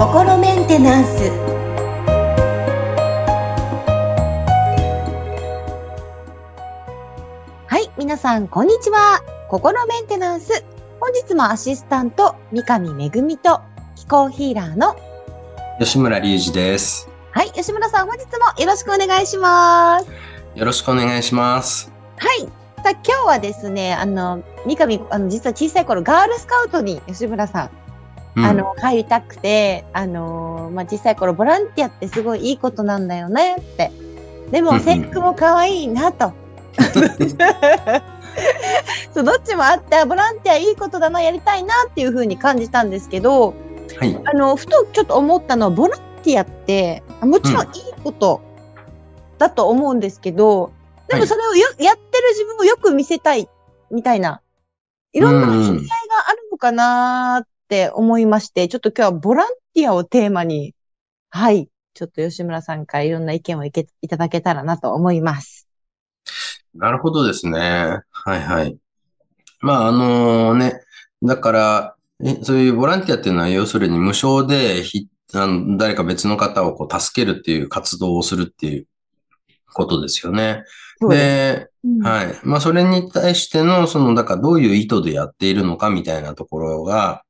心メンテナンスはい皆さんこんにちは心メンテナンス本日もアシスタント三上恵と気候ヒーラーの吉村隆二です。はい吉村さん本日もよろしくお願いしますよろしくお願いします。はいさあ今日はですねあの三上あの実は小さい頃ガールスカウトに吉村さんうんあの、入りたくて、あのーまあ、小さい頃、ボランティアってすごいいいことなんだよねって。でも、制服も可愛いなと。そう、どっちもあって、あボランティアいいことだな、やりたいなっていうふうに感じたんですけど、はい。あの、ふとちょっと思ったのは、ボランティアって、あもちろんいいことだと思うんですけど、でもはいそれをよ、やってる自分をよく見せたい、みたいな、いろんな意味合いがあるのかなって思いまして、ちょっと今日はボランティアをテーマに、はい、ちょっと吉村さんからいろんな意見をいけいただけたらなと思います。なるほどですね。はいはい。まあ、あのね、だから、えそういうボランティアっていうのは、要するに無償でひあの誰か別の方をこう助けるっていう活動をするっていうことですよね。です。で、うんはい。まあ、それに対しての、その、だからどういう意図でやっているのかみたいなところが、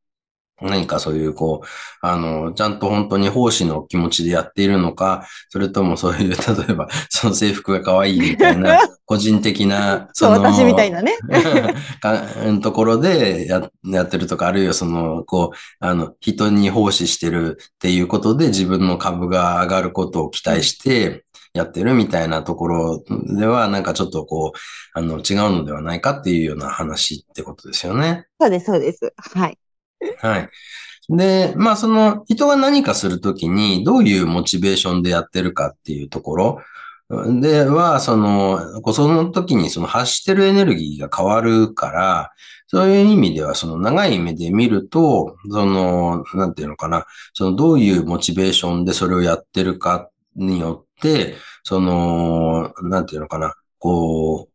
何かそういう、こう、あの、ちゃんと本当に奉仕の気持ちでやっているのか、それともそういう、例えば、その制服が可愛いみたいな、個人的な、そう、私みたいなね。かところでややってるとか、あるいはその、こう、あの、人に奉仕してるっていうことで自分の株が上がることを期待してやってるみたいなところでは、なんかちょっとこう、あの、違うのではないかっていうような話ってことですよね。そうです、そうです。はい。はい。で、まあその人が何かするときにどういうモチベーションでやってるかっていうところでは、その、その時にその発してるエネルギーが変わるから、そういう意味ではその長い目で見ると、その、なんていうのかな、そのどういうモチベーションでそれをやってるかによって、その、なんていうのかな、こ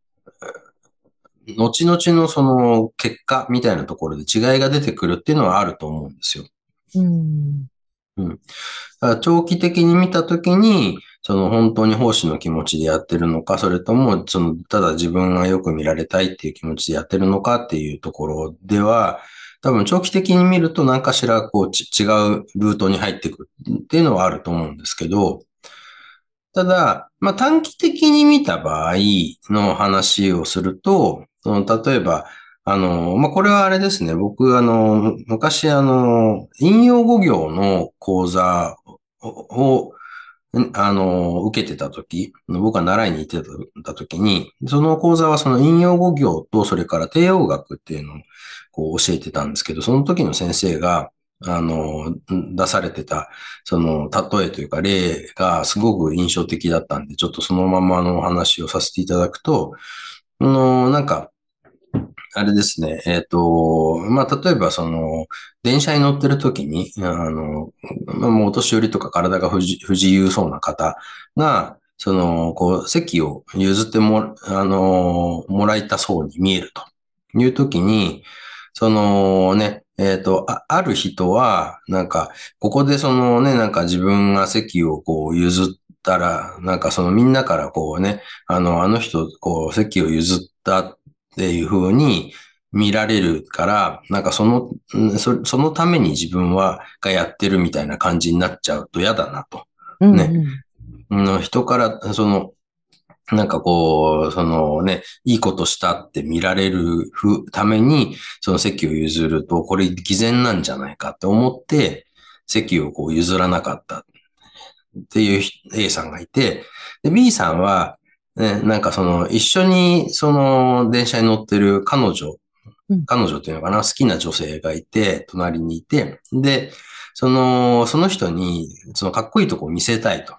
う、後々のその結果みたいなところで違いが出てくるっていうのはあると思うんですよ。うん。だから長期的に見たときに、その本当に奉仕の気持ちでやってるのか、それとも、その、ただ自分がよく見られたいっていう気持ちでやってるのかっていうところでは、多分長期的に見ると何かしらこうち違うルートに入っていくっていうのはあると思うんですけど、ただ、まあ短期的に見た場合の話をすると、その例えば、あの、まあ、これはあれですね。僕、あの、昔、あの、引用語行の講座を、あの、受けてた時、僕が習いに行ってた時に、その講座はその引用語行と、それから帝王学っていうのをこう教えてたんですけど、その時の先生が、あの、出されてた、その、例えというか例がすごく印象的だったんで、ちょっとそのままのお話をさせていただくと、あの、なんか、あれですね。えっ、と、まあ、例えばその、電車に乗ってる時に、あの、まあもうお年寄りとか体が不自由そうな方が、その、こう、席を譲っても、あの、もらいたそうに見えるという時に、そのね、えっ、とあ、ある人は、なんか、ここでそのね、なんか自分が席をこう譲ったら、なんかそのみんなからこうね、あの、あの人、こう、席を譲ったっていう風に見られるから、なんかその、んそそのために自分は、がやってるみたいな感じになっちゃうと嫌だなと。うんねうん人から、その、なんかこう、そのね、いいことしたって見られるふために、その席を譲ると、これ偽善なんじゃないかって思って、席をこう譲らなかったっていう人 A さんがいて、で B さんは、ね、なんかその、一緒にその電車に乗ってる彼女、うん彼女っていうのかな、好きな女性がいて、隣にいて、で、その、その人に、そのかっこいいとこを見せたいと。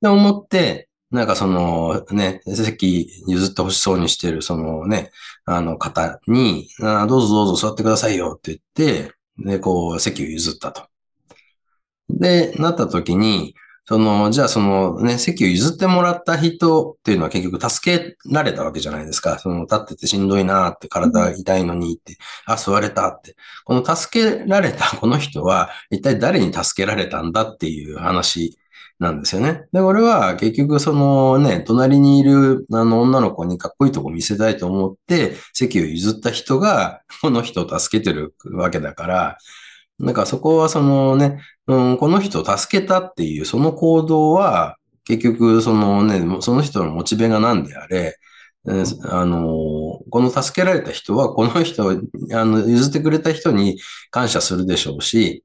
で、思って、なんかそのね、席譲ってほしそうにしてるそのね、あの方に、あどうぞどうぞ座ってくださいよって言って、で、こう席を譲ったと。で、なった時に、その、じゃあそのね、席を譲ってもらった人っていうのは結局助けられたわけじゃないですか。その、立っててしんどいなって、体痛いのにって、あ、座れたって。この助けられたこの人は、一体誰に助けられたんだっていう話なんですよね。で、俺は結局そのね、隣にいるあの女の子にかっこいいとこ見せたいと思って席を譲った人がこの人を助けてるわけだから、なんかそこはそのね、うん、この人を助けたっていうその行動は結局そのね、その人のモチベが何であれ、あの、この助けられた人は、この人、あの、譲ってくれた人に感謝するでしょうし、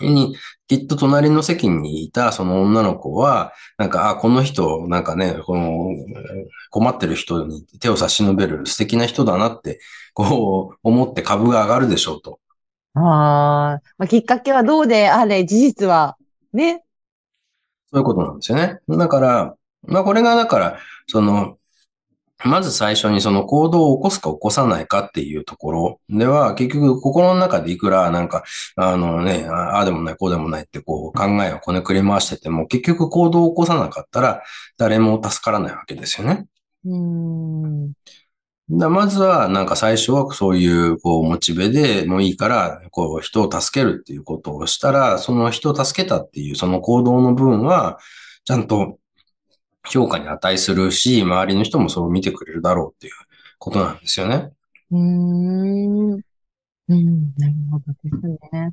に、きっと隣の席にいたその女の子は、なんか、あ、この人、なんかね、この、困ってる人に手を差し伸べる素敵な人だなって、こう、思って株が上がるでしょうと。ああ、まあ、きっかけはどうであれ、事実は、ね。そういうことなんですよね。だから、まあこれがだから、その、まず最初にその行動を起こすか起こさないかっていうところでは、結局心の中でいくらなんか、あのね、ああでもない、こうでもないってこう考えをこねくり回してても、結局行動を起こさなかったら誰も助からないわけですよね。うんだまずは、なんか最初はそういう、こう、モチベでもいいから、こう、人を助けるっていうことをしたら、その人を助けたっていう、その行動の分は、ちゃんと評価に値するし、周りの人もそう見てくれるだろうっていうことなんですよね。うん。うん、なるほどですね。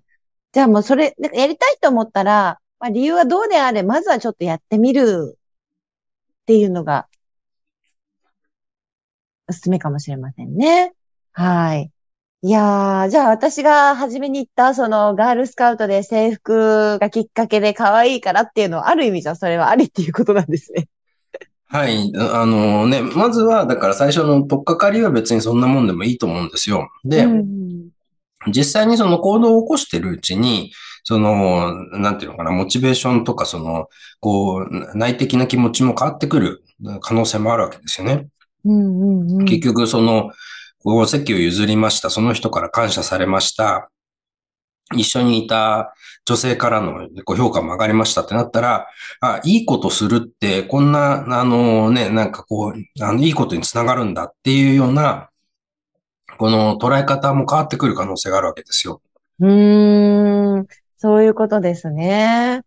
じゃあもうそれ、なんかやりたいと思ったら、まあ理由はどうであれ、まずはちょっとやってみるっていうのが、おすすめかもしれませんね。はい。いやー、じゃあ私が初めに言った、そのガールスカウトで制服がきっかけで可愛いからっていうのは、ある意味じゃそれはありっていうことなんですね。はい。あのね、まずは、だから最初のとっかかりは別にそんなもんでもいいと思うんですよ。で、うん、実際にその行動を起こしてるうちに、その、なんていうのかな、モチベーションとか、その、こう、内的な気持ちも変わってくる可能性もあるわけですよね。うんうんうん、結局、その、こう席を譲りました。その人から感謝されました。一緒にいた女性からのご評価も上がりましたってなったら、あ、いいことするって、こんな、あのね、なんかこう、あの、いいことにつながるんだっていうような、この捉え方も変わってくる可能性があるわけですよ。うーん、そういうことですね。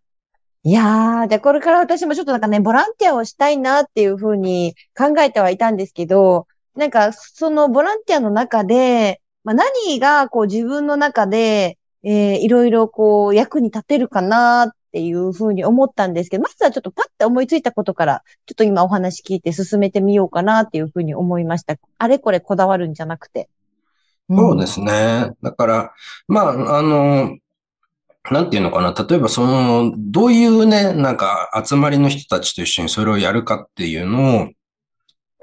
いやー、じゃあこれから私もちょっとなんかね、ボランティアをしたいなっていうふうに考えてはいたんですけど、なんかそのボランティアの中で、まあ、何がこう自分の中で、えー、いろいろこう役に立てるかなっていうふうに思ったんですけど、まずはちょっとパッて思いついたことから、ちょっと今お話聞いて進めてみようかなっていうふうに思いました。あれこれこだわるんじゃなくて。そうですね。だから、まあ、あの、なんていうのかな。例えば、その、どういうね、なんか集まりの人たちと一緒にそれをやるかっていうのを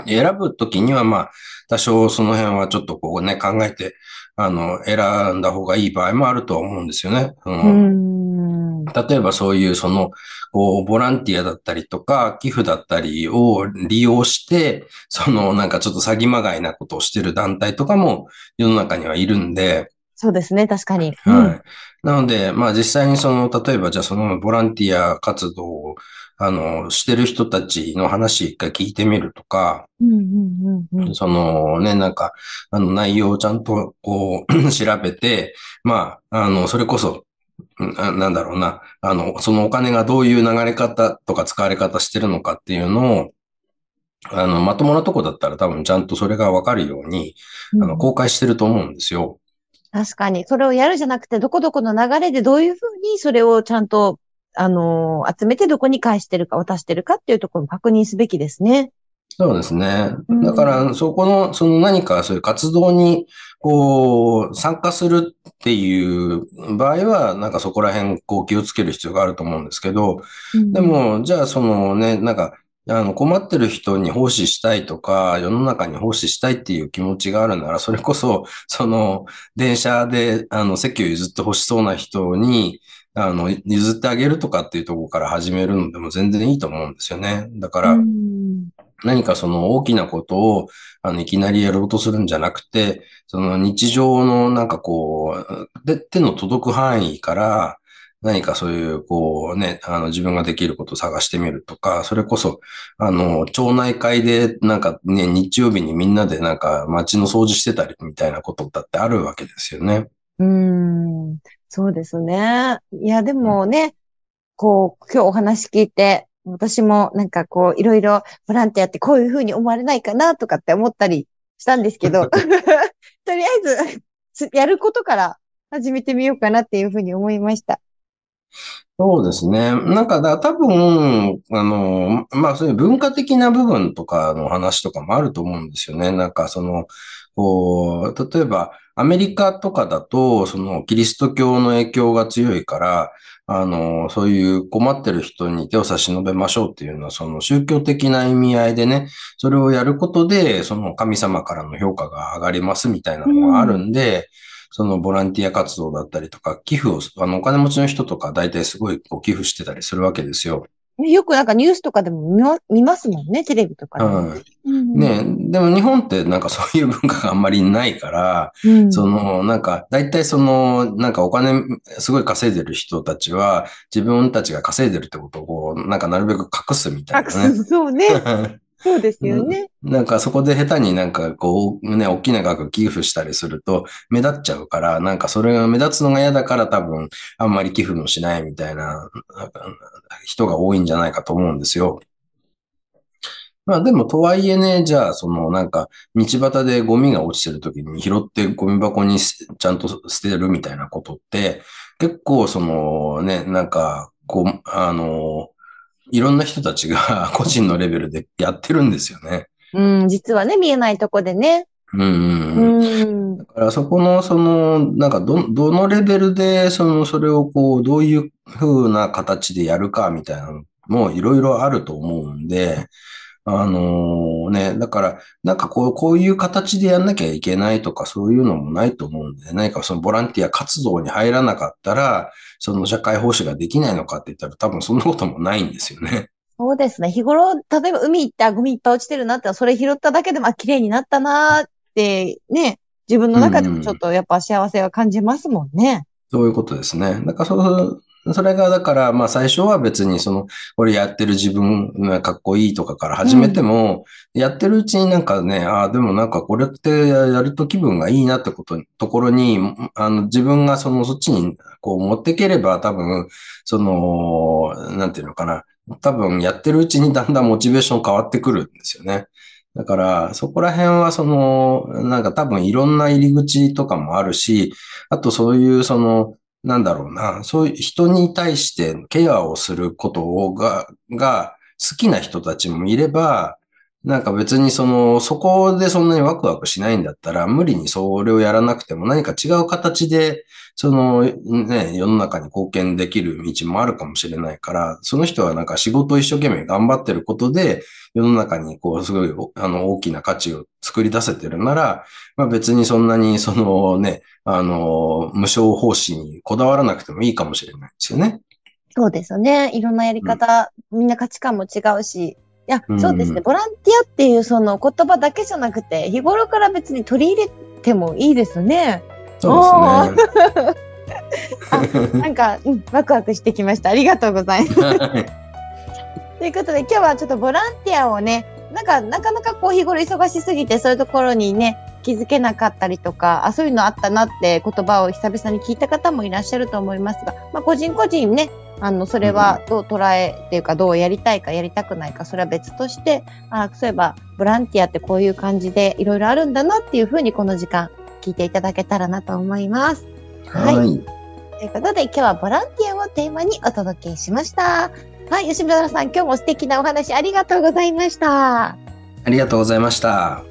選ぶときには、まあ、多少その辺はちょっとこうね、考えてあの、選んだ方がいい場合もあるとは思うんですよね。うん、例えばそういうその、こう、ボランティアだったりとか、寄付だったりを利用して、その、なんかちょっと詐欺まがいなことをしてる団体とかも世の中にはいるんで、そうですね、確かに。はい。なので、まあ実際にその、例えばじゃあそのボランティア活動をあの、してる人たちの話一回聞いてみるとか、そのね、なんか、あの内容をちゃんとこう 調べて、まあ、あの、それこそ、ななんだろうな、あの、そのお金がどういう流れ方とか使われ方してるのかっていうのを、あの、まともなとこだったら多分ちゃんとそれがわかるように、あの、公開してると思うんですよ。確かに。それをやるじゃなくて、どこどこの流れでどういうふうにそれをちゃんとあの、集めてどこに返してるか、渡してるかっていうところも確認すべきですね。そうですね。だから、そこの、その何かそういう活動に、こう、参加するっていう場合は、なんかそこら辺、こう気をつける必要があると思うんですけど、うん、でも、じゃあそのね、なんか、あの、困ってる人に奉仕したいとか、世の中に奉仕したいっていう気持ちがあるなら、それこそ、その、電車で、あの、席を譲って欲しそうな人に、あの、譲ってあげるとかっていうところから始めるのでも全然いいと思うんですよね。だから、何かその大きなことを、あの、いきなりやろうとするんじゃなくて、その日常のなんかこう、で、手の届く範囲から、何かそういう、こうね、あの、自分ができることを探してみるとか、それこそ、あの、町内会で、なんかね、日曜日にみんなでなんか街の掃除してたりみたいなことだってあるわけですよね。うん、そうですね。いや、でもね、うん、こう、今日お話聞いて、私もなんかこう、いろいろボランティアってこういうふうに思われないかなとかって思ったりしたんですけど、とりあえず、やることから始めてみようかなっていうふうに思いました。そうですね。なんかだ、多分、あの、まあ、そういう文化的な部分とかの話とかもあると思うんですよね。なんか、その、こう、例えば、アメリカとかだと、その、キリスト教の影響が強いから、あの、そういう困ってる人に手を差し伸べましょうっていうのは、その宗教的な意味合いでね、それをやることで、その神様からの評価が上がりますみたいなのがあるんで、うんそのボランティア活動だったりとか、寄付を、あの、お金持ちの人とか大体すごいこう寄付してたりするわけですよ。よくなんかニュースとかでも見ますもんね、テレビとかで。うん。ねでも日本ってなんかそういう文化があんまりないから、うん、その、なんか、大体その、なんかお金すごい稼いでる人たちは、自分たちが稼いでるってことをこう、なんかなるべく隠すみたいなね。隠す、そうね。そうですよね。なんかそこで下手になんかこうね、大きな額寄付したりすると目立っちゃうから、なんかそれが目立つのが嫌だから多分あんまり寄付もしないみたいな人が多いんじゃないかと思うんですよ。まあでもとはいえね、じゃあそのなんか道端でゴミが落ちてる時に拾ってゴミ箱にちゃんと捨てるみたいなことって結構そのね、なんかこう、あの、いろんな人たちが 個人のレベルでやってるんですよね。うん、実はね、見えないとこでね。うん。うん。だからそこの、その、なんかど、どのレベルで、その、それをこう、どういう風な形でやるかみたいなのもいろいろあると思うんで、あのー、ね、だから、なんかこう、こういう形でやんなきゃいけないとかそういうのもないと思うんで、何かそのボランティア活動に入らなかったら、その社会奉仕ができないのかって言ったら多分そんなこともないんですよね。そうですね。日頃、例えば海行ったゴミいっぱい落ちてるなって、それ拾っただけでも、あ、綺麗になったなって、ね、自分の中でもちょっとやっぱ幸せは感じますもんね。そういうことですね。だからそうそれが、だから、まあ最初は別にその、これやってる自分がかっこいいとかから始めても、うん、やってるうちになんかね、ああ、でもなんかこれってやると気分がいいなってこと、ところに、あの、自分がその、そっちにこう持っていければ多分、その、なんていうのかな。多分やってるうちに だんだんモチベーション変わってくるんですよね。だから、そこら辺はその、なんか多分いろんな入り口とかもあるし、あとそういうその、なんだろうな、そういう人に対してケアをすることが、が好きな人たちもいれば、なんか別にその、そこでそんなにワクワクしないんだったら、無理にそれをやらなくても何か違う形で、そのね、世の中に貢献できる道もあるかもしれないから、その人はなんか仕事を一生懸命頑張ってることで、世の中にこう、すごい、あの、大きな価値を作り出せてるなら、まあ別にそんなにそのね、あの、無償奉仕にこだわらなくてもいいかもしれないですよね。そうですよね。いろんなやり方、うん、みんな価値観も違うし、いや、そうですね。ボランティアっていうその言葉だけじゃなくて、日頃から別に取り入れてもいいですね。そうですね。あなんか、うん、ワクワクしてきました。ありがとうございます。ということで今日はちょっとボランティアをね、なんかなかなかこう日頃忙しすぎてそういうところにね、気づけなかったりとか、あ、そういうのあったなって言葉を久々に聞いた方もいらっしゃると思いますが、まあ個人個人ね、あの、それはどう捉えっていうか、どうやりたいかやりたくないか、それは別として、あそういえば、ボランティアってこういう感じでいろいろあるんだなっていうふうにこの時間聞いていただけたらなと思います。はい。はい、ということで、今日はボランティアをテーマにお届けしました。はい、吉村さん、今日も素敵なお話ありがとうございました。ありがとうございました。